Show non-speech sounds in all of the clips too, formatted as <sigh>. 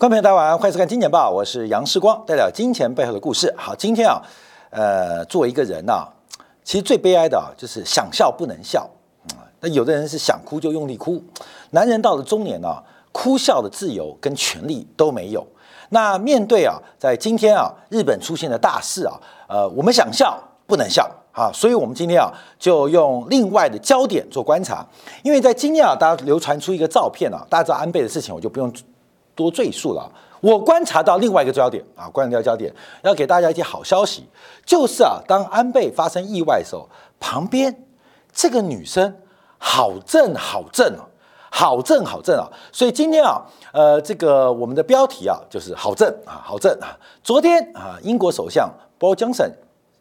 观众朋友，大家晚上好，欢迎收看《金钱报》，我是杨世光，带来金钱背后的故事。好，今天啊，呃，作为一个人呐、其实最悲哀的啊，就是想笑不能笑。那有的人是想哭就用力哭，男人到了中年啊，哭笑的自由跟权利都没有。那面对啊，在今天啊，日本出现的大事啊，呃，我们想笑不能笑啊，所以我们今天啊，就用另外的焦点做观察。因为在今天啊，大家流传出一个照片啊，大家知道安倍的事情，我就不用多赘述了。我观察到另外一个焦点啊，观察到焦点，要给大家一些好消息，就是啊，当安倍发生意外的时候，旁边这个女生好正好正哦，好正好正啊！所以今天啊，呃，这个我们的标题啊，就是好正啊，好正啊！昨天啊，英国首相 Boris Johnson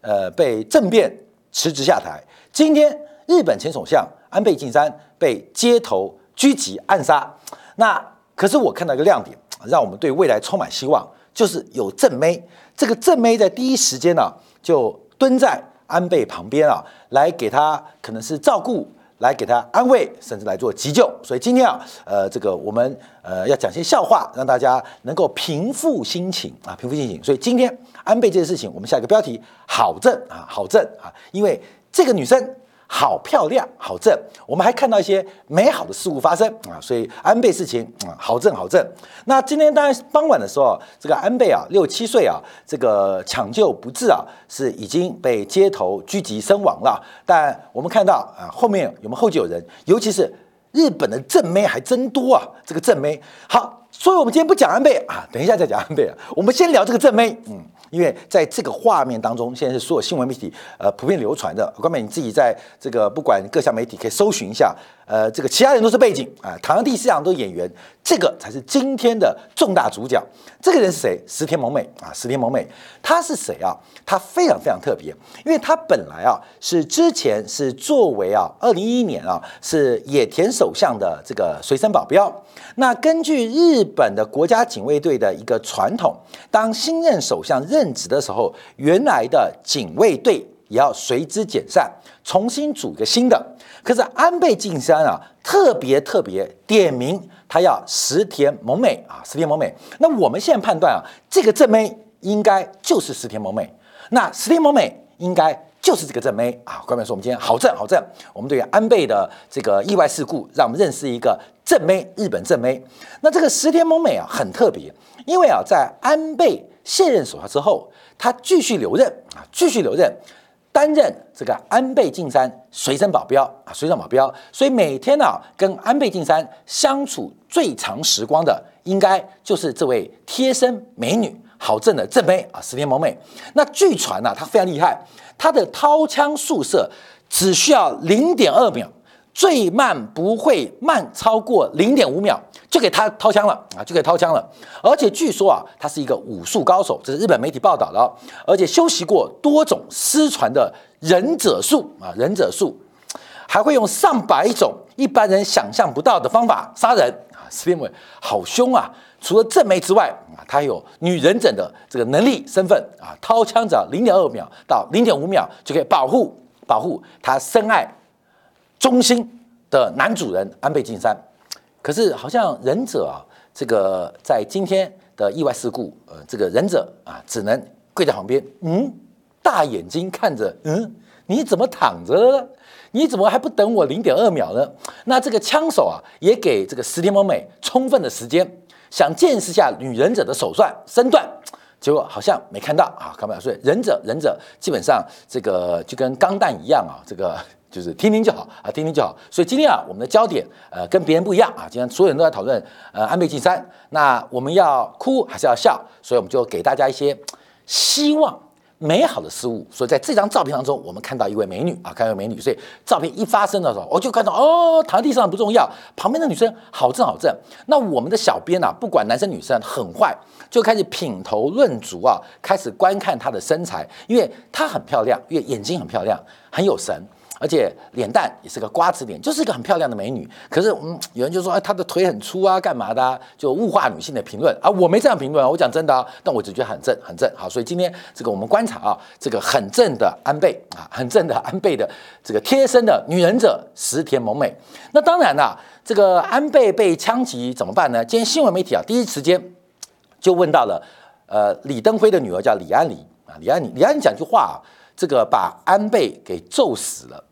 呃被政变辞职下台，今天日本前首相安倍晋三被街头狙击暗杀。那可是我看到一个亮点，让我们对未来充满希望，就是有正妹。这个正妹在第一时间呢、就蹲在安倍旁边啊，来给他可能是照顾。来给他安慰，甚至来做急救。所以今天啊，呃，这个我们呃要讲些笑话，让大家能够平复心情啊，平复心情。所以今天安倍这件事情，我们下一个标题好正啊，好正啊，因为这个女生好漂亮，好正。我们还看到一些美好的事物发生啊，所以安倍事情啊，好正好正。那今天当然傍晚的时候，这个安倍啊，六七岁啊，这个抢救不治啊，是已经被街头狙击身亡了。但我们看到啊，后面有没有后继有人？尤其是日本的正妹还真多啊，这个正妹好。所以，我们今天不讲安倍啊，等一下再讲安倍啊。我们先聊这个正妹，嗯，因为在这个画面当中，现在是所有新闻媒体呃普遍流传的。关美，你自己在这个不管各项媒体可以搜寻一下，呃，这个其他人都是背景啊，唐人第四样都是演员，这个才是今天的重大主角。这个人是谁？石田萌美啊，石田萌美，她是谁啊？她非常非常特别，因为她本来啊是之前是作为啊二零一一年啊是野田首相的这个随身保镖。那根据日本的国家警卫队的一个传统，当新任首相任职的时候，原来的警卫队也要随之解散，重新组一个新的。可是安倍晋三啊，特别特别点名他要石田萌美啊，石田萌美。那我们现在判断啊，这个正妹应该就是石田萌美。那石田萌美应该。就是这个正妹啊，官员说我们今天好正好正。我们对于安倍的这个意外事故，让我们认识一个正妹，日本正妹。那这个石田萌美啊，很特别，因为啊，在安倍卸任首相之后，他继续留任啊，继续留任，担任这个安倍晋三随身保镖啊，随身保镖。所以每天呢、跟安倍晋三相处最长时光的，应该就是这位贴身美女。好正的正妹啊，石田萌妹。那据传呢、她非常厉害，她的掏枪速射只需要零点二秒，最慢不会慢超过零点五秒，就给他掏枪了啊，就给掏枪了。而且据说啊，他是一个武术高手，这是日本媒体报道的、哦，而且修习过多种失传的忍者术啊，忍者术，还会用上百种一般人想象不到的方法杀人啊，石田萌美好凶啊！除了正妹之外啊，他有女忍者的这个能力身份啊，掏枪只要零点二秒到零点五秒就可以保护保护他深爱中心的男主人安倍晋三。可是好像忍者啊，这个在今天的意外事故，呃，这个忍者啊，只能跪在旁边，嗯，大眼睛看着，嗯，你怎么躺着？你怎么还不等我零点二秒呢？那这个枪手啊，也给这个石田萌美充分的时间。想见识下女忍者的手段身段，结果好像没看到啊，看不到。所以忍者忍者基本上这个就跟钢弹一样啊，这个就是听听就好啊，听听就好。所以今天啊，我们的焦点呃跟别人不一样啊，今天所有人都在讨论呃安倍晋三，那我们要哭还是要笑？所以我们就给大家一些希望。美好的事物，所以在这张照片当中，我们看到一位美女啊，看到一位美女，所以照片一发生的时候，我就看到哦，躺在地上不重要，旁边的女生好正好正。那我们的小编啊，不管男生女生，很坏，就开始品头论足啊，开始观看她的身材，因为她很漂亮，因为眼睛很漂亮，很有神。而且脸蛋也是个瓜子脸，就是一个很漂亮的美女。可是，嗯，有人就说，哎，她的腿很粗啊，干嘛的、啊？就物化女性的评论啊。我没这样评论啊，我讲真的啊。但我只觉得很正，很正。好，所以今天这个我们观察啊，这个很正的安倍啊，很正的安倍的这个贴身的女忍者石田萌美。那当然啦、这个安倍被枪击怎么办呢？今天新闻媒体啊，第一时间就问到了，呃，李登辉的女儿叫李安妮啊，李安妮，李安妮讲句话啊，这个把安倍给揍死了，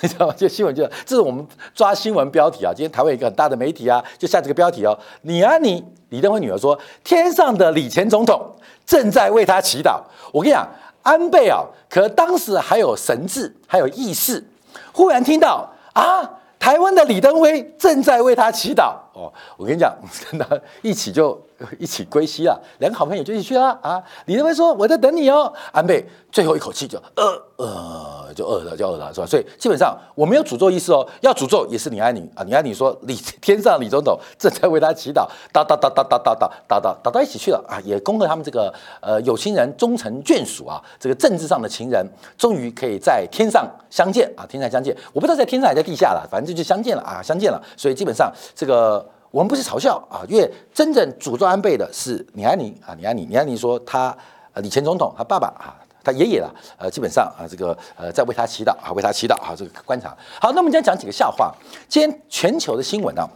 你 <laughs> 知道吗？就新闻就这是我们抓新闻标题啊，今天台湾一个很大的媒体啊，就下这个标题哦，你啊，你，李登辉女儿说，天上的李前总统正在为他祈祷。我跟你讲，安倍啊，可当时还有神智，还有意识，忽然听到啊。台湾的李登辉正在为他祈祷哦，我跟你讲，跟他一起就一起归西了，两个好朋友就一起去了啊。李登辉说：“我在等你哦。”安倍最后一口气就呃呃就饿了，就饿了，是吧？所以基本上我没有诅咒意思哦，要诅咒也是李安妮啊。李安妮说：“李天上李总统正在为他祈祷。”哒哒哒哒哒哒哒哒哒哒到一起去了啊，也恭贺他们这个呃有情人终成眷属啊，这个政治上的情人终于可以在天上相见啊，天上相见。我不知道在天上还在地下了，反正。就相见了啊，相见了，所以基本上这个我们不是嘲笑啊，因为真正诅咒安倍的是李安妮啊，李安妮，李安妮说他呃，李前总统他爸爸啊，他爷爷了，呃，基本上啊，这个呃，在为他祈祷啊，为他祈祷啊，这个观察。好，那我们今天讲几个笑话。今天全球的新闻呢，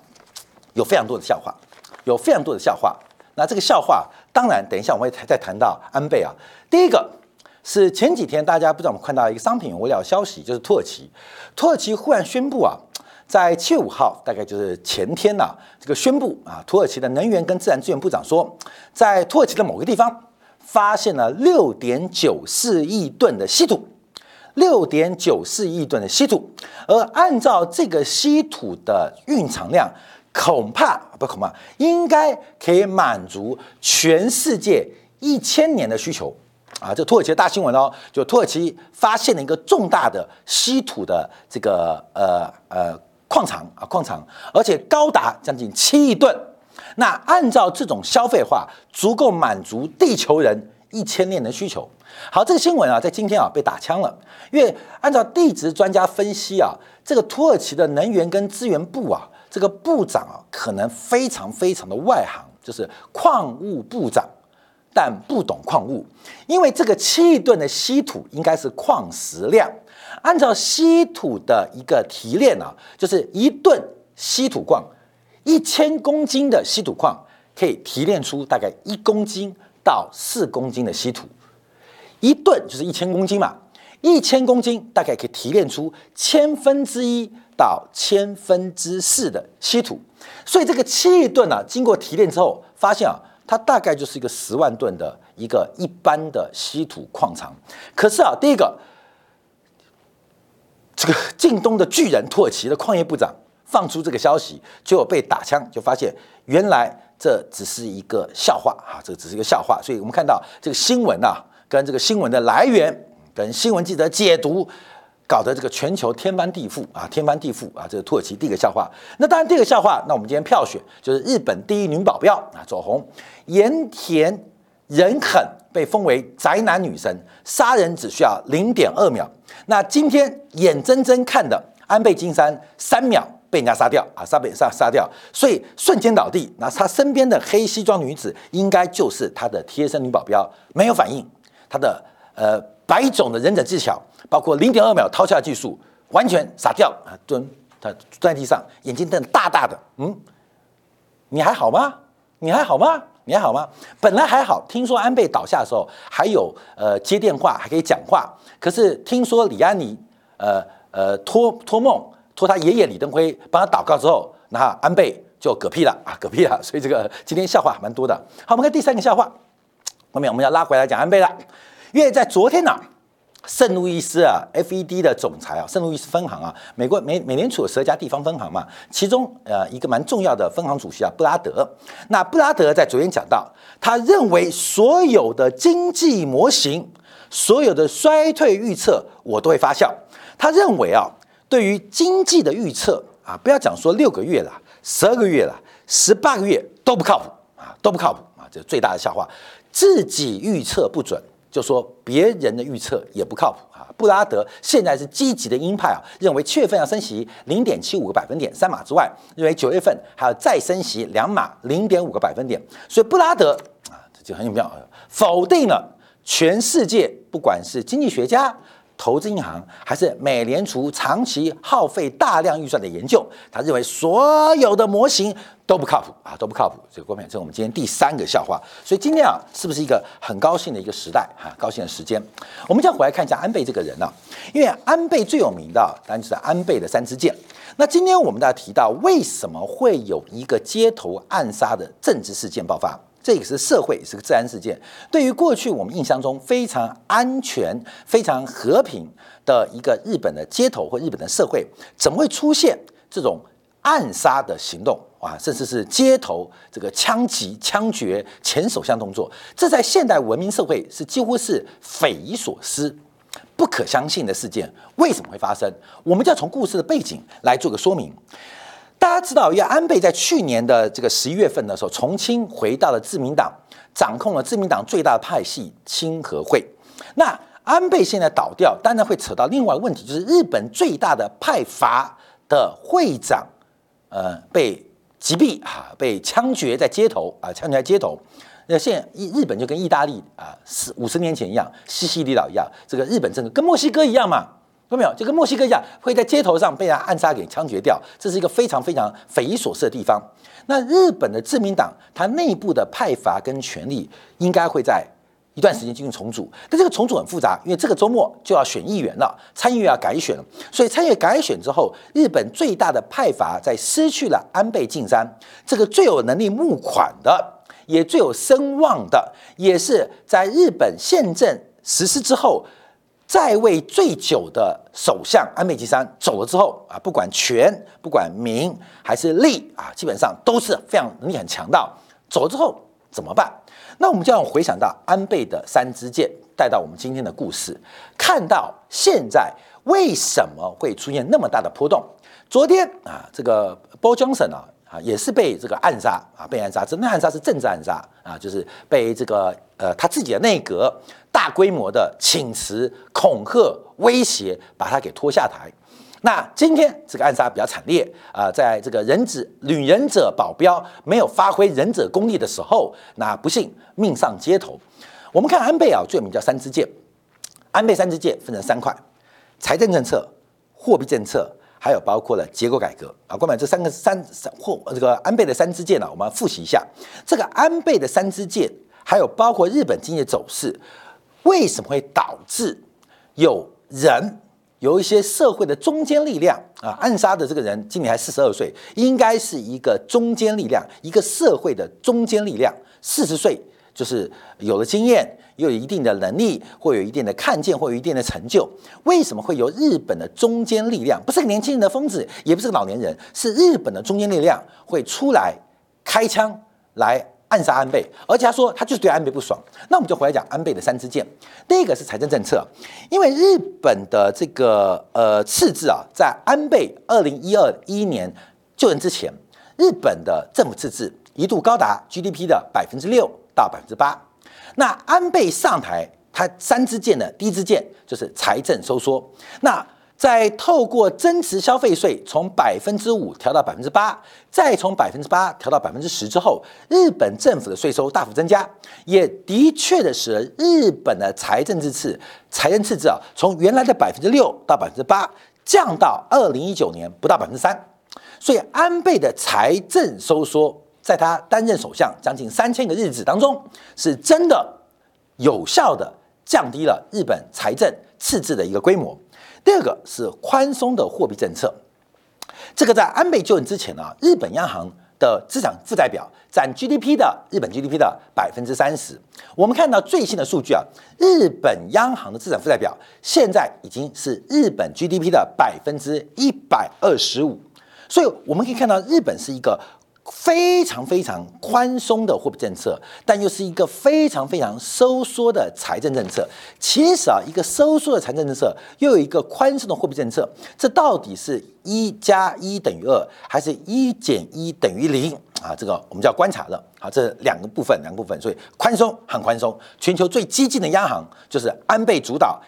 有非常多的笑话，有非常多的笑话。那这个笑话，当然等一下我们会再谈到安倍啊。第一个。是前几天大家不知道我们看到一个商品物料消息，就是土耳其，土耳其忽然宣布啊，在七月五号，大概就是前天呐，这个宣布啊，土耳其的能源跟自然资源部长说，在土耳其的某个地方发现了六点九四亿吨的稀土，六点九四亿吨的稀土，而按照这个稀土的蕴藏量，恐怕不恐怕，应该可以满足全世界一千年的需求。啊，这土耳其的大新闻哦，就土耳其发现了一个重大的稀土的这个呃呃矿场啊矿场，而且高达将近七亿吨。那按照这种消费化，足够满足地球人一千年的需求。好，这个新闻啊，在今天啊被打枪了，因为按照地质专家分析啊，这个土耳其的能源跟资源部啊，这个部长啊，可能非常非常的外行，就是矿物部长。但不懂矿物，因为这个七亿吨的稀土应该是矿石量。按照稀土的一个提炼啊，就是一吨稀土矿，一千公斤的稀土矿可以提炼出大概一公斤到四公斤的稀土。一吨就是一千公斤嘛，一千公斤大概可以提炼出千分之一到千分之四的稀土。所以这个七亿吨呢，经过提炼之后，发现啊。它大概就是一个十万吨的一个一般的稀土矿藏，可是啊，第一个，这个近东的巨人土耳其的矿业部长放出这个消息，就被打枪，就发现原来这只是一个笑话啊，这只是一个笑话。所以我们看到这个新闻啊，跟这个新闻的来源，跟新闻记者解读。搞得这个全球天翻地覆啊，天翻地覆啊！这是土耳其第一个笑话。那当然，第二个笑话，那我们今天票选就是日本第一女保镖啊，走红，盐田人狠被封为宅男女神，杀人只需要零点二秒。那今天眼睁睁看的安倍晋三三秒被人家杀掉啊，杀被杀杀掉，所以瞬间倒地。那他身边的黑西装女子应该就是他的贴身女保镖，没有反应，他的呃。百种的忍者技巧，包括零点二秒掏下技术，完全傻掉啊！蹲，他蹲在地上，眼睛瞪大大的。嗯，你还好吗？你还好吗？你还好吗？本来还好，听说安倍倒下的时候还有呃接电话，还可以讲话。可是听说李安妮呃呃托托梦托他爷爷李登辉帮他祷告之后，那安倍就嗝屁了啊，<laughs> 嗝屁了。所以这个今天笑话蛮多的。好，我们看第三个笑话。后面我们要拉回来讲安倍了。因为在昨天呢，圣路易斯啊，FED 的总裁啊，圣路易斯分行啊，美国美美联储有十家地方分行嘛，其中呃一个蛮重要的分行主席啊，布拉德。那布拉德在昨天讲到，他认为所有的经济模型、所有的衰退预测，我都会发酵。他认为啊，对于经济的预测啊，不要讲说六个月了、十二个月了、十八个月都不靠谱啊，都不靠谱啊，这是最大的笑话，自己预测不准。就说别人的预测也不靠谱啊！布拉德现在是积极的鹰派啊，认为七月份要升息零点七五个百分点三码之外，认为九月份还要再升息两码零点五个百分点。所以布拉德啊，这就很有妙，否定了全世界不管是经济学家、投资银行，还是美联储长期耗费大量预算的研究？他认为所有的模型都不靠谱啊，都不靠谱。这个郭美，这是我们今天第三个笑话。所以今天啊，是不是一个很高兴的一个时代哈？高兴的时间。我们再回来看一下安倍这个人啊，因为安倍最有名的当然就是安倍的三支箭。那今天我们大家提到，为什么会有一个街头暗杀的政治事件爆发？这个是社会，是个自然事件。对于过去我们印象中非常安全、非常和平的一个日本的街头或日本的社会，怎么会出现这种暗杀的行动啊？甚至是街头这个枪击、枪决、前首相动作，这在现代文明社会是几乎是匪夷所思、不可相信的事件。为什么会发生？我们就要从故事的背景来做个说明。大家知道，因为安倍在去年的这个十一月份的时候，重新回到了自民党，掌控了自民党最大的派系亲和会。那安倍现在倒掉，当然会扯到另外问题，就是日本最大的派阀的会长，呃，被击毙啊，被枪决在街头啊，枪决在街头。那现在日本就跟意大利啊，四五十年前一样，西西里岛一样，这个日本政治跟墨西哥一样嘛。看到没有？就跟墨西哥一样，会在街头上被人暗杀给枪决掉，这是一个非常非常匪夷所思的地方。那日本的自民党，它内部的派阀跟权力应该会在一段时间进行重组，但这个重组很复杂，因为这个周末就要选议员了，参议院要改选了。所以参议院改选之后，日本最大的派阀在失去了安倍晋三这个最有能力募款的，也最有声望的，也是在日本宪政实施之后。在位最久的首相安倍晋三走了之后啊，不管权、不管名还是利啊，基本上都是非常能力很强大。走了之后怎么办？那我们就要回想到安倍的三支箭，带到我们今天的故事，看到现在为什么会出现那么大的波动。昨天啊，这个 Bo Johnson 啊啊也是被这个暗杀啊，被暗杀，真的暗杀是政治暗杀啊，就是被这个呃他自己的内阁。大规模的请辞、恐吓、威胁，把他给拖下台。那今天这个暗杀比较惨烈啊，在这个忍者女忍者保镖没有发挥忍者功力的时候，那不幸命丧街头。我们看安倍啊，最有名叫三支箭。安倍三支箭分成三块：财政政策、货币政策，还有包括了结构改革啊。关于这三个三三或这个安倍的三支箭呢，我们复习一下这个安倍的三支箭，还有包括日本经济走势。为什么会导致有人有一些社会的中坚力量啊？暗杀的这个人今年还四十二岁，应该是一个中坚力量，一个社会的中坚力量。四十岁就是有了经验，又有一定的能力，或有一定的看见，或有一定的成就。为什么会有日本的中坚力量？不是个年轻人的疯子，也不是个老年人，是日本的中坚力量会出来开枪来。暗杀安倍，而且他说他就是对安倍不爽。那我们就回来讲安倍的三支箭。第一个是财政政策，因为日本的这个呃赤字啊，在安倍二零一二一年就任之前，日本的政府赤字一度高达 GDP 的百分之六到百分之八。那安倍上台，他三支箭的第一支箭就是财政收缩。那在透过增持消费税从百分之五调到百分之八，再从百分之八调到百分之十之后，日本政府的税收大幅增加，也的确的使日本的财政赤字、财政赤字啊，从原来的百分之六到百分之八，降到二零一九年不到百分之三。所以安倍的财政收缩，在他担任首相将近三千个日子当中，是真的有效的降低了日本财政赤字的一个规模。第二个是宽松的货币政策，这个在安倍就任之前呢，日本央行的资产负债表占 GDP 的日本 GDP 的百分之三十。我们看到最新的数据啊，日本央行的资产负债表现在已经是日本 GDP 的百分之一百二十五。所以我们可以看到，日本是一个。非常非常宽松的货币政策，但又是一个非常非常收缩的财政政策。其实啊，一个收缩的财政政策，又有一个宽松的货币政策，这到底是一加一等于二，还是一减一等于零啊？这个我们就要观察了。好，这两个部分，两个部分，所以宽松很宽松。全球最激进的央行就是安倍主导、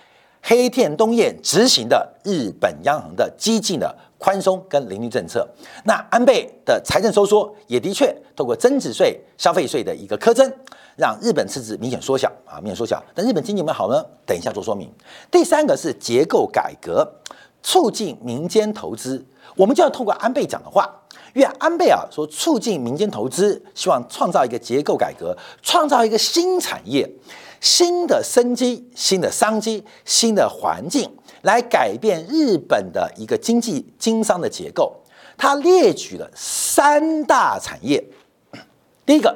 黑田东彦执行的日本央行的激进的宽松跟零利政策。那安倍的财政收缩也的确透过增值税、消费税的一个苛征，让日本赤字明显缩小啊，明显缩小。但日本经济有没有好呢？等一下做说明。第三个是结构改革，促进民间投资。我们就要透过安倍讲的话，因为安倍啊说促进民间投资，希望创造一个结构改革，创造一个新产业。新的生机、新的商机、新的环境，来改变日本的一个经济经商的结构。他列举了三大产业，第一个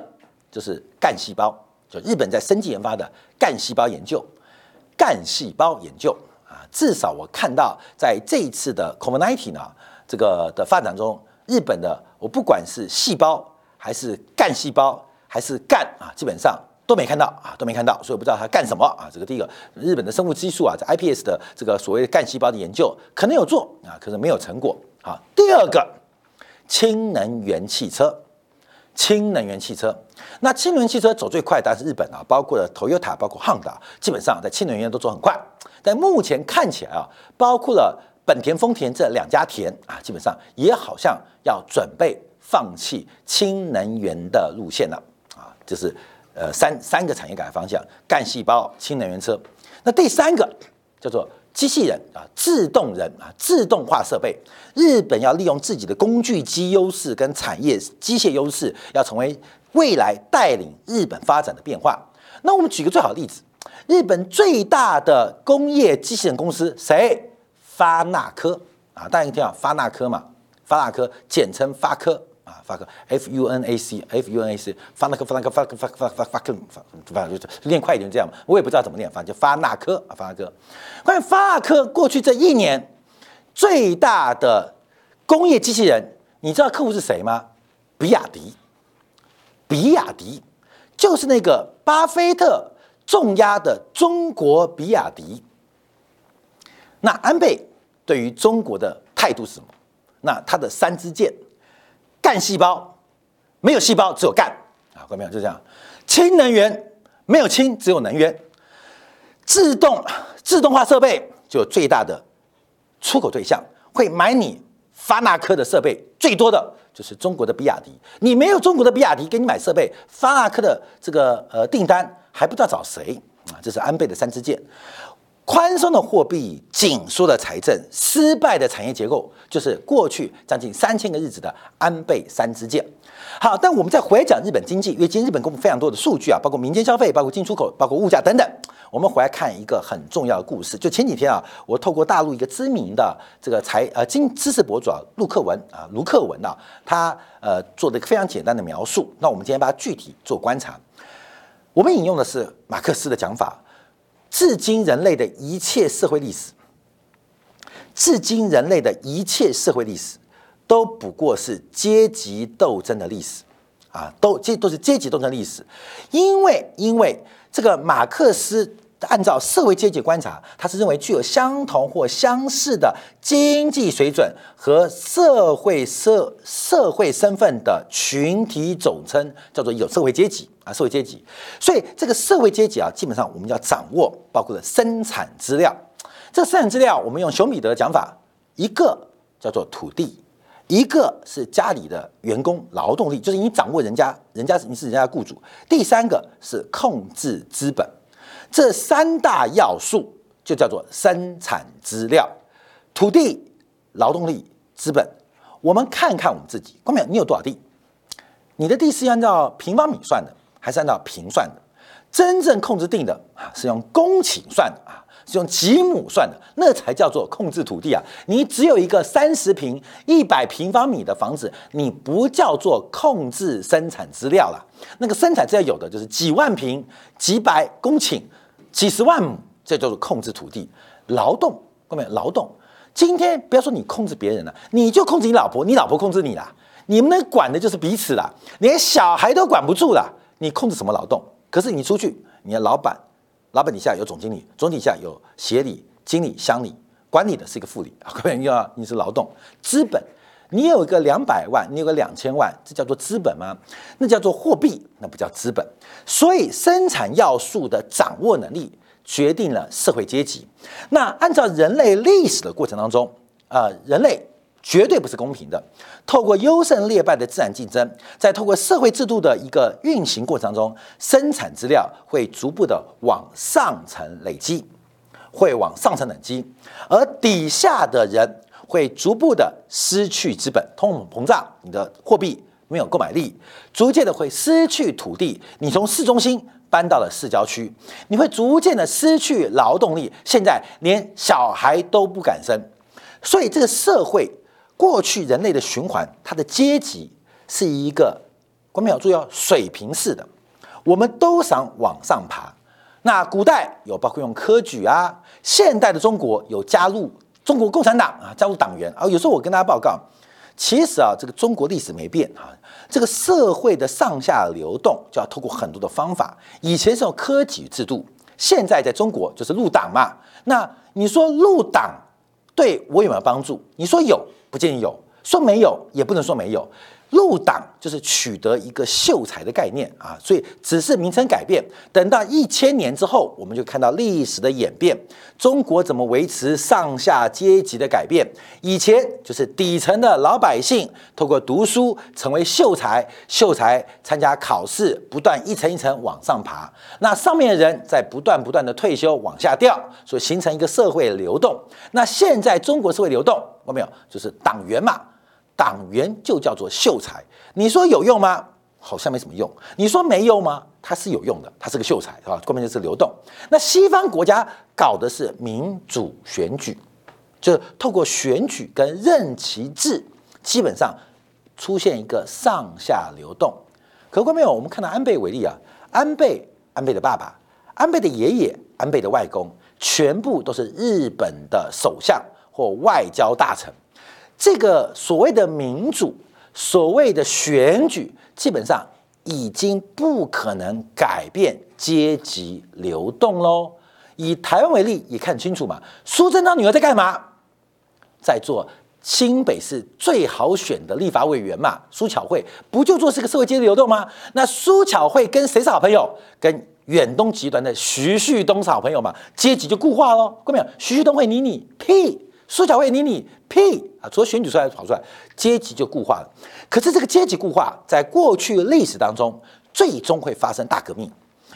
就是干细胞，就日本在生技研发的干细胞研究。干细胞研究啊，至少我看到在这一次的 COVID-19 呢这个的发展中，日本的我不管是细胞还是干细胞还是干啊，基本上。都没看到啊，都没看到，所以我不知道他干什么啊。这个第一个，日本的生物激素啊，在 iPS 的这个所谓的干细胞的研究可能有做啊，可是没有成果啊。第二个，氢能源汽车，氢能源汽车，那氢能源汽车走最快当然是日本啊，包括了 Toyota，包括 Honda，基本上在氢能源都走很快。但目前看起来啊，包括了本田、丰田这两家田啊，基本上也好像要准备放弃氢能源的路线了啊，就是。呃，三三个产业改革方向：干细胞、氢能源车。那第三个叫做机器人啊，自动人啊，自动化设备。日本要利用自己的工具机优势跟产业机械优势，要成为未来带领日本发展的变化。那我们举个最好的例子：日本最大的工业机器人公司谁？发那科啊，大家一听啊，发那科嘛，发那科简称发科。啊发个 F U N A C F U N A C 发那科发那科发发发发发克发发就是练快一点这样嘛，我也不知道怎么念，反正就发那科啊发那科。关于发那科过去这一年最大的工业机器人，你知道客户是谁吗？比亚迪，比亚迪就是那个巴菲特重压的中国比亚迪。那安倍对于中国的态度是什么？那他的三支箭。干细胞没有细胞，只有干啊，看到没有？就这样。氢能源没有氢，只有能源。自动自动化设备就最大的出口对象，会买你发那科的设备最多的就是中国的比亚迪。你没有中国的比亚迪给你买设备，发那科的这个呃订单还不知道找谁啊？这是安倍的三支箭。宽松的货币、紧缩的财政、失败的产业结构，就是过去将近三千个日子的安倍三支箭。好，但我们再回来讲日本经济，因为今天日本公布非常多的数据啊，包括民间消费、包括进出口、包括物价等等。我们回来看一个很重要的故事，就前几天啊，我透过大陆一个知名的这个财呃经知识博主啊，陆克文啊，卢克文啊，他呃做的一个非常简单的描述。那我们今天把它具体做观察。我们引用的是马克思的讲法。至今人类的一切社会历史，至今人类的一切社会历史，都不过是阶级斗争的历史啊，都这都是阶级斗争历史。因为因为这个马克思按照社会阶级观察，他是认为具有相同或相似的经济水准和社会社社会身份的群体总称，叫做有社会阶级。啊，社会阶级，所以这个社会阶级啊，基本上我们要掌握，包括了生产资料。这生产资料，我们用熊彼得的讲法，一个叫做土地，一个是家里的员工劳动力，就是你掌握人家，人家你是人家的雇主。第三个是控制资本，这三大要素就叫做生产资料：土地、劳动力、资本。我们看看我们自己，光淼，你有多少地？你的地是按照平方米算的。还是按照平算的，真正控制定的啊是用公顷算的啊，是用几亩算的，那才叫做控制土地啊。你只有一个三十平、一百平方米的房子，你不叫做控制生产资料了。那个生产资料有的就是几万平、几百公顷、几十万亩，这叫做控制土地。劳动，各位，劳动。今天不要说你控制别人了，你就控制你老婆，你老婆控制你了。你们能管的就是彼此了，连小孩都管不住了。你控制什么劳动？可是你出去，你的老板，老板底下有总经理，总底下有协理、经理、乡理，管理的是一个副理啊。各位，你要你是劳动资本，你有一个两百万，你有个两千万，这叫做资本吗？那叫做货币，那不叫资本。所以生产要素的掌握能力决定了社会阶级。那按照人类历史的过程当中，啊，人类绝对不是公平的。透过优胜劣败的自然竞争，在透过社会制度的一个运行过程当中，生产资料会逐步的往上层累积，会往上层累积，而底下的人会逐步的失去资本，通货膨胀，你的货币没有购买力，逐渐的会失去土地，你从市中心搬到了市郊区，你会逐渐的失去劳动力，现在连小孩都不敢生，所以这个社会。过去人类的循环，它的阶级是一个，观众朋友注意哦，水平式的，我们都想往上爬。那古代有包括用科举啊，现代的中国有加入中国共产党啊，加入党员啊。有时候我跟大家报告，其实啊，这个中国历史没变啊，这个社会的上下流动就要透过很多的方法。以前是用科举制度，现在在中国就是入党嘛。那你说入党对我有没有帮助？你说有。不建议有，说没有也不能说没有。入党就是取得一个秀才的概念啊，所以只是名称改变。等到一千年之后，我们就看到历史的演变，中国怎么维持上下阶级的改变？以前就是底层的老百姓透过读书成为秀才，秀才参加考试，不断一层一层往上爬。那上面的人在不断不断的退休往下掉，所以形成一个社会流动。那现在中国社会流动，看到没有？就是党员嘛。党员就叫做秀才，你说有用吗？好像没什么用。你说没用吗？它是有用的，它是个秀才，是吧？关键就是流动。那西方国家搞的是民主选举，就是透过选举跟任期制，基本上出现一个上下流动。可观没有？我们看到安倍为例啊，安倍、安倍的爸爸、安倍的爷爷、安倍的外公，全部都是日本的首相或外交大臣。这个所谓的民主，所谓的选举，基本上已经不可能改变阶级流动喽。以台湾为例，也看清楚嘛。苏贞昌女儿在干嘛？在做新北市最好选的立法委员嘛。苏巧慧不就做这个社会阶级流动吗？那苏巧慧跟谁是好朋友？跟远东集团的徐旭东是好朋友嘛？阶级就固化喽。看到没有？徐旭东会理你屁。苏巧慧，你你屁啊！除了选举出来跑出来，阶级就固化了。可是这个阶级固化，在过去历史当中，最终会发生大革命，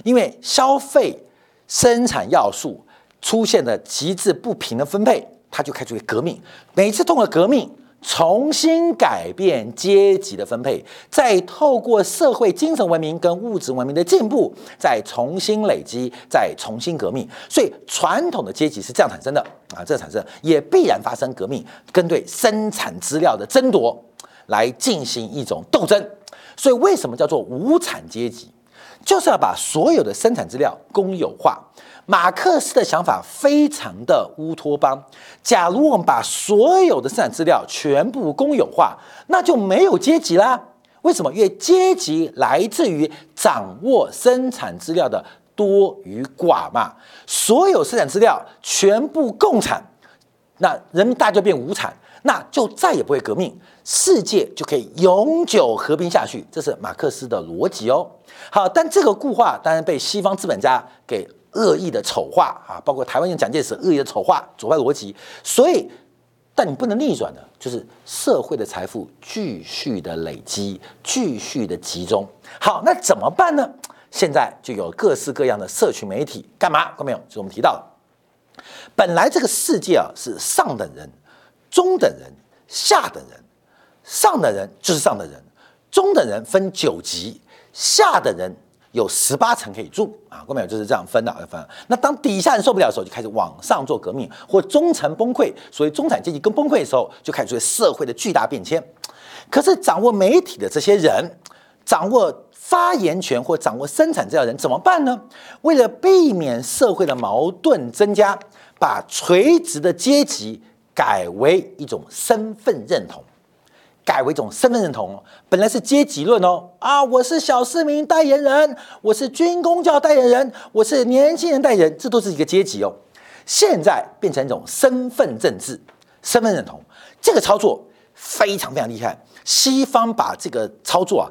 因为消费生产要素出现了极致不平的分配，它就开始革命。每次通过革命。重新改变阶级的分配，再透过社会精神文明跟物质文明的进步，再重新累积，再重新革命。所以传统的阶级是这样产生的啊，这产生也必然发生革命，跟对生产资料的争夺来进行一种斗争。所以为什么叫做无产阶级？就是要把所有的生产资料公有化。马克思的想法非常的乌托邦。假如我们把所有的生产资料全部公有化，那就没有阶级啦。为什么？因为阶级来自于掌握生产资料的多与寡嘛。所有生产资料全部共产，那人民大就变无产，那就再也不会革命，世界就可以永久和平下去。这是马克思的逻辑哦。好，但这个固化当然被西方资本家给。恶意的丑化啊，包括台湾用蒋介石恶意的丑化左派逻辑，所以，但你不能逆转的，就是社会的财富继续的累积，继续的集中。好，那怎么办呢？现在就有各式各样的社群媒体，干嘛？看没有？就我们提到的，本来这个世界啊是上等人、中等人、下等人，上等人就是上等人，中等人分九级，下等人。有十八层可以住啊，各位就是这样分的啊分。那当底下人受不了的时候，就开始往上做革命，或中层崩溃，所以中产阶级跟崩溃的时候，就开始出现社会的巨大变迁。可是掌握媒体的这些人，掌握发言权或掌握生产资料的人怎么办呢？为了避免社会的矛盾增加，把垂直的阶级改为一种身份认同。改为一种身份认同，本来是阶级论哦啊，我是小市民代言人，我是军工教代言人，我是年轻人代言人，这都是一个阶级哦。现在变成一种身份政治、身份认同，这个操作非常非常厉害。西方把这个操作啊，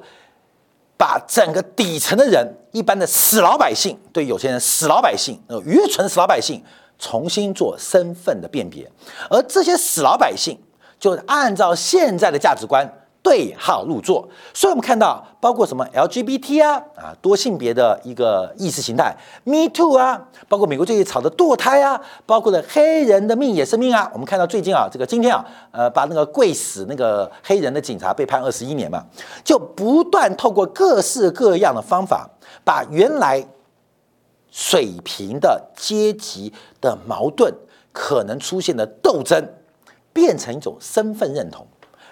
把整个底层的人、一般的死老百姓，对有些人死老百姓、呃愚蠢死老百姓，重新做身份的辨别，而这些死老百姓。就按照现在的价值观。对号入座，所以我们看到，包括什么 LGBT 啊啊多性别的一个意识形态，Me Too 啊，包括美国最近炒的堕胎啊，包括了黑人的命也是命啊。我们看到最近啊，这个今天啊，呃，把那个跪死那个黑人的警察被判二十一年嘛，就不断透过各式各样的方法，把原来水平的阶级的矛盾可能出现的斗争，变成一种身份认同。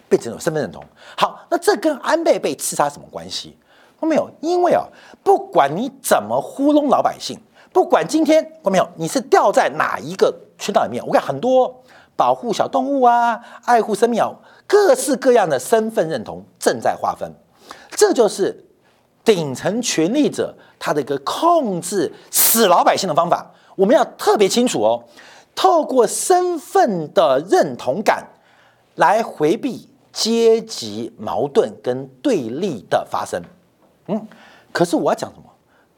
变成一种身份认同。好，那这跟安倍被刺杀什么关系？看没有？因为啊，不管你怎么糊弄老百姓，不管今天我没有，你是掉在哪一个圈套里面，我看很多保护小动物啊、爱护生命啊，各式各样的身份认同正在划分。这就是顶层权力者他的一个控制死老百姓的方法。我们要特别清楚哦，透过身份的认同感来回避。阶级矛盾跟对立的发生，嗯，可是我要讲什么？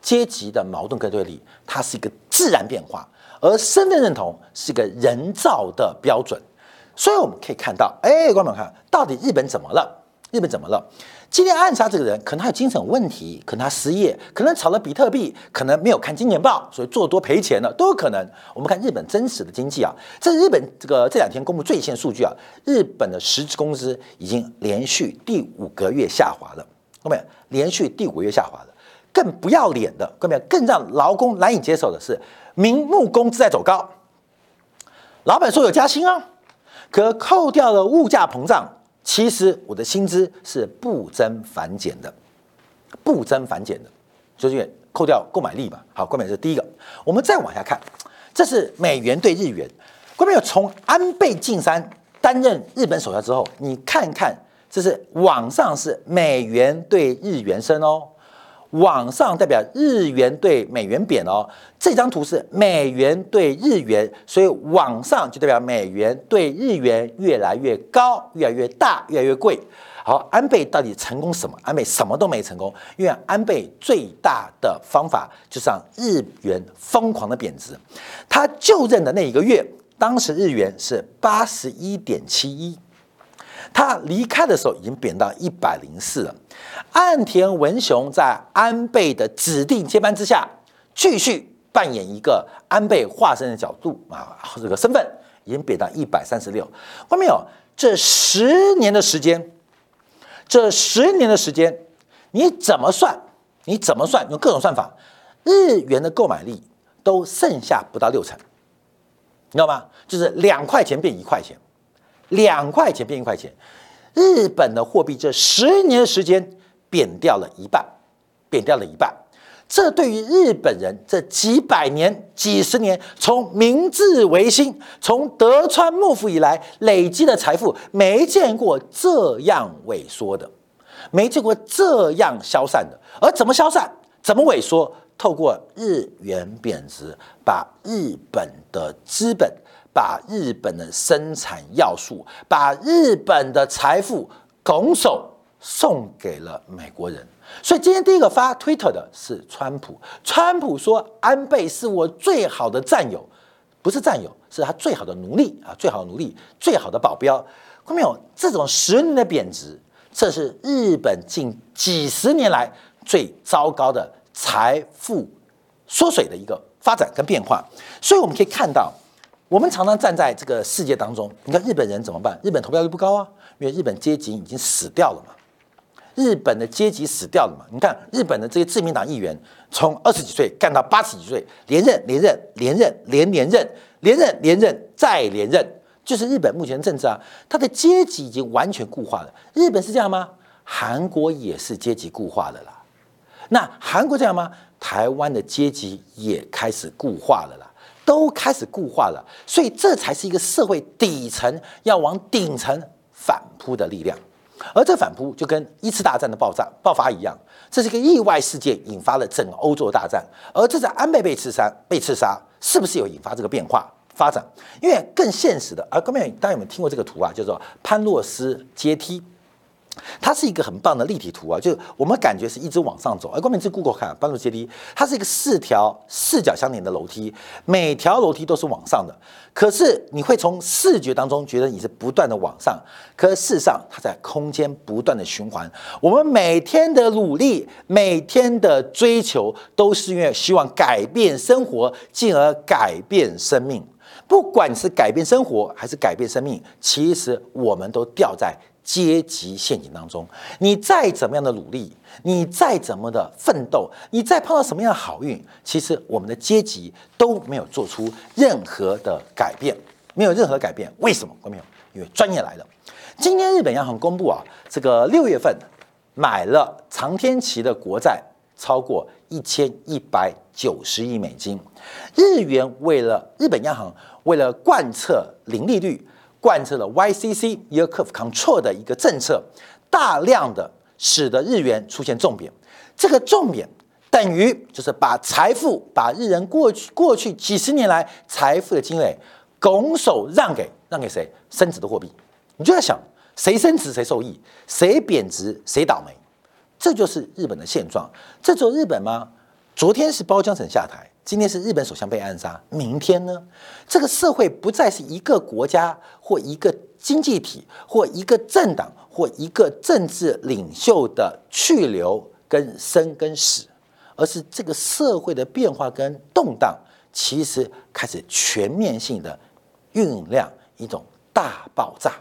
阶级的矛盾跟对立，它是一个自然变化，而身份认同是一个人造的标准。所以我们可以看到，哎，观众看到底日本怎么了？日本怎么了？今天暗杀这个人，可能他有精神问题，可能他失业，可能炒了比特币，可能没有看金钱报，所以做多赔钱了，都有可能。我们看日本真实的经济啊，这日本这个这两天公布最新数据啊，日本的实质工资已经连续第五个月下滑了，各位，连续第五个月下滑了。更不要脸的，各位，更让劳工难以接受的是，名目工资在走高，老板说有加薪啊，可扣掉了物价膨胀。其实我的薪资是不增反减的，不增反减的，就是扣掉购买力嘛。好，购买是第一个。我们再往下看，这是美元对日元。关键有从安倍晋三担任日本首相之后，你看看，这是网上是美元对日元升哦。往上代表日元对美元贬哦，这张图是美元对日元，所以往上就代表美元对日元越来越高，越来越大，越来越贵。好，安倍到底成功什么？安倍什么都没成功，因为安倍最大的方法就是让日元疯狂的贬值。他就任的那一个月，当时日元是八十一点七一。他离开的时候已经贬到一百零四了。岸田文雄在安倍的指定接班之下，继续扮演一个安倍化身的角度啊，这个身份已经贬到一百三十六。看到没有？这十年的时间，这十年的时间，你怎么算？你怎么算？用各种算法，日元的购买力都剩下不到六成，你知道吗？就是两块钱变一块钱。两块钱变一块钱，日本的货币这十年的时间贬掉了一半，贬掉了一半。这对于日本人这几百年、几十年，从明治维新、从德川幕府以来累积的财富，没见过这样萎缩的，没见过这样消散的。而怎么消散？怎么萎缩？透过日元贬值，把日本的资本。把日本的生产要素，把日本的财富拱手送给了美国人。所以今天第一个发推特的是川普。川普说：“安倍是我最好的战友，不是战友，是他最好的奴隶啊，最好的奴隶，最好的保镖。”看到没有？这种十年的贬值，这是日本近几十年来最糟糕的财富缩水的一个发展跟变化。所以我们可以看到。我们常常站在这个世界当中，你看日本人怎么办？日本投票率不高啊，因为日本阶级已经死掉了嘛。日本的阶级死掉了嘛？你看日本的这些自民党议员，从二十几岁干到八十几岁，连任、连任、连任、连连任、连任、连任再连任，就是日本目前政治啊，它的阶级已经完全固化了。日本是这样吗？韩国也是阶级固化的啦。那韩国这样吗？台湾的阶级也开始固化了啦。都开始固化了，所以这才是一个社会底层要往顶层反扑的力量，而这反扑就跟一次大战的爆炸爆发一样，这是一个意外事件，引发了整个欧洲大战。而这次安倍被刺杀，被刺杀是不是有引发这个变化发展？因为更现实的，而各位大家有没有听过这个图啊？叫做潘洛斯阶梯。它是一个很棒的立体图啊，就我们感觉是一直往上走。而光明是 Google 看帮助阶梯，它是一个四条四角相连的楼梯，每条楼梯都是往上的。可是你会从视觉当中觉得你是不断的往上，可是事实上它在空间不断的循环。我们每天的努力，每天的追求，都是因为希望改变生活，进而改变生命。不管是改变生活还是改变生命，其实我们都掉在。阶级陷阱当中，你再怎么样的努力，你再怎么的奋斗，你再碰到什么样的好运，其实我们的阶级都没有做出任何的改变，没有任何改变。为什么？观众朋友，因为专业来了。今天日本央行公布啊，这个六月份买了长天期的国债超过一千一百九十亿美金。日元为了日本央行为了贯彻零利率。贯彻了 YCC Yield Curve Control 的一个政策，大量的使得日元出现重贬。这个重贬等于就是把财富，把日人过去过去几十年来财富的积累拱手让给让给谁？升值的货币。你就在想，谁升值谁受益，谁贬值谁倒霉。这就是日本的现状。这只有日本吗？昨天是包江省下台。今天是日本首相被暗杀，明天呢？这个社会不再是一个国家或一个经济体或一个政党或一个政治领袖的去留跟生跟死，而是这个社会的变化跟动荡，其实开始全面性的酝酿一种大爆炸，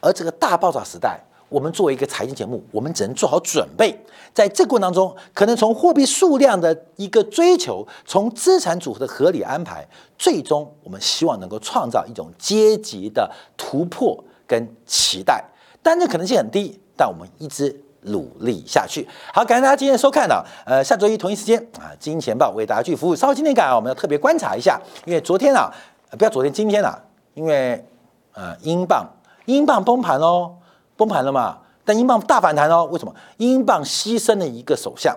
而这个大爆炸时代。我们作为一个财经节目，我们只能做好准备，在这过程当中，可能从货币数量的一个追求，从资产组合的合理安排，最终我们希望能够创造一种阶级的突破跟期待。但这可能性很低，但我们一直努力下去。好，感谢大家今天的收看呢。呃，下周一同一时间啊，金钱报为大家去服务。稍后今天感啊，我们要特别观察一下，因为昨天啊，不要昨天，今天啊，因为呃，英镑英镑崩盘喽。崩盘了嘛？但英镑大反弹哦，为什么？英镑牺牲了一个首相，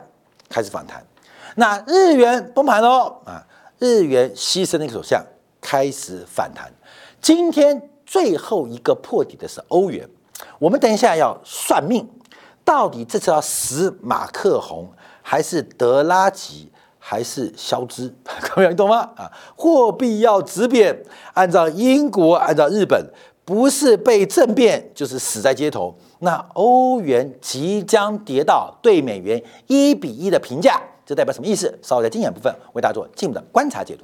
开始反弹。那日元崩盘喽啊，日元牺牲了一个首相，开始反弹。今天最后一个破底的是欧元。我们等一下要算命，到底这次要死马克宏，还是德拉吉，还是肖兹？<laughs> 各位你懂吗？啊，货币要止贬，按照英国，按照日本。不是被政变，就是死在街头。那欧元即将跌到对美元一比一的评价，这代表什么意思？稍后在经验部分为大家做进一步的观察解读。